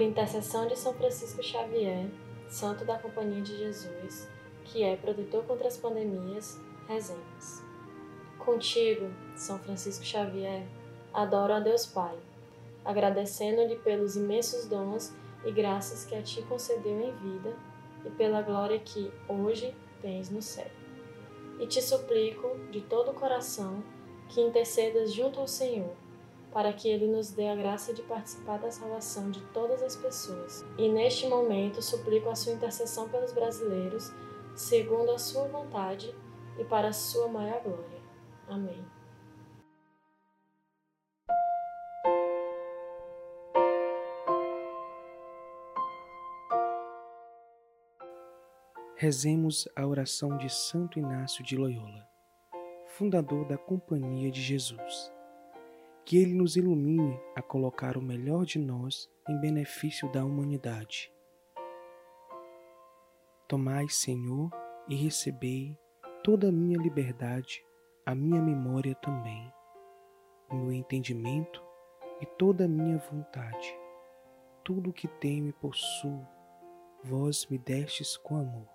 intercessão de São Francisco Xavier, santo da Companhia de Jesus, que é protetor contra as pandemias, rezemos. Contigo, São Francisco Xavier, adoro a Deus Pai, agradecendo-lhe pelos imensos dons e graças que a ti concedeu em vida e pela glória que hoje tens no céu. E te suplico de todo o coração que intercedas junto ao Senhor para que Ele nos dê a graça de participar da salvação de todas as pessoas. E neste momento suplico a sua intercessão pelos brasileiros, segundo a sua vontade e para a sua maior glória. Amém. Rezemos a oração de Santo Inácio de Loyola, fundador da Companhia de Jesus que Ele nos ilumine a colocar o melhor de nós em benefício da humanidade. Tomai, Senhor, e recebei toda a minha liberdade, a minha memória também, o meu entendimento e toda a minha vontade. Tudo o que tenho e possuo, vós me destes com amor.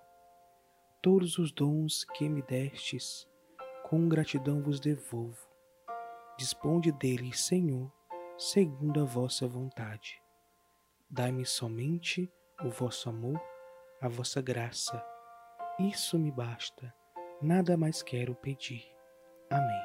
Todos os dons que me destes, com gratidão vos devolvo Disponde deles, Senhor, segundo a vossa vontade. Dai-me somente o vosso amor, a vossa graça. Isso me basta, nada mais quero pedir. Amém.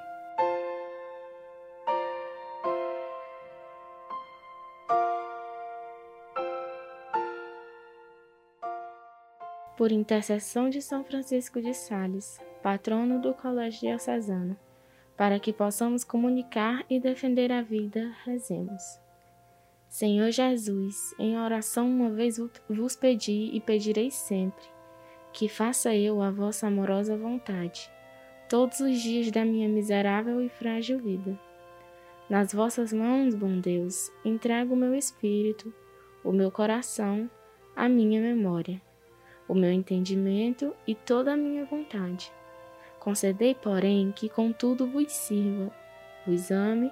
Por intercessão de São Francisco de Sales, patrono do Colégio Diocesano, para que possamos comunicar e defender a vida, rezemos. Senhor Jesus, em oração uma vez vos pedi e pedirei sempre, que faça eu a vossa amorosa vontade, todos os dias da minha miserável e frágil vida. Nas vossas mãos, bom Deus, entrego o meu espírito, o meu coração, a minha memória, o meu entendimento e toda a minha vontade Concedei, porém, que contudo vos sirva, vos ame,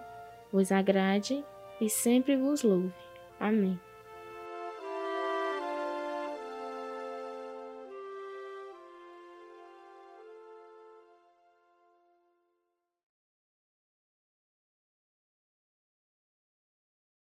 vos agrade e sempre vos louve. Amém.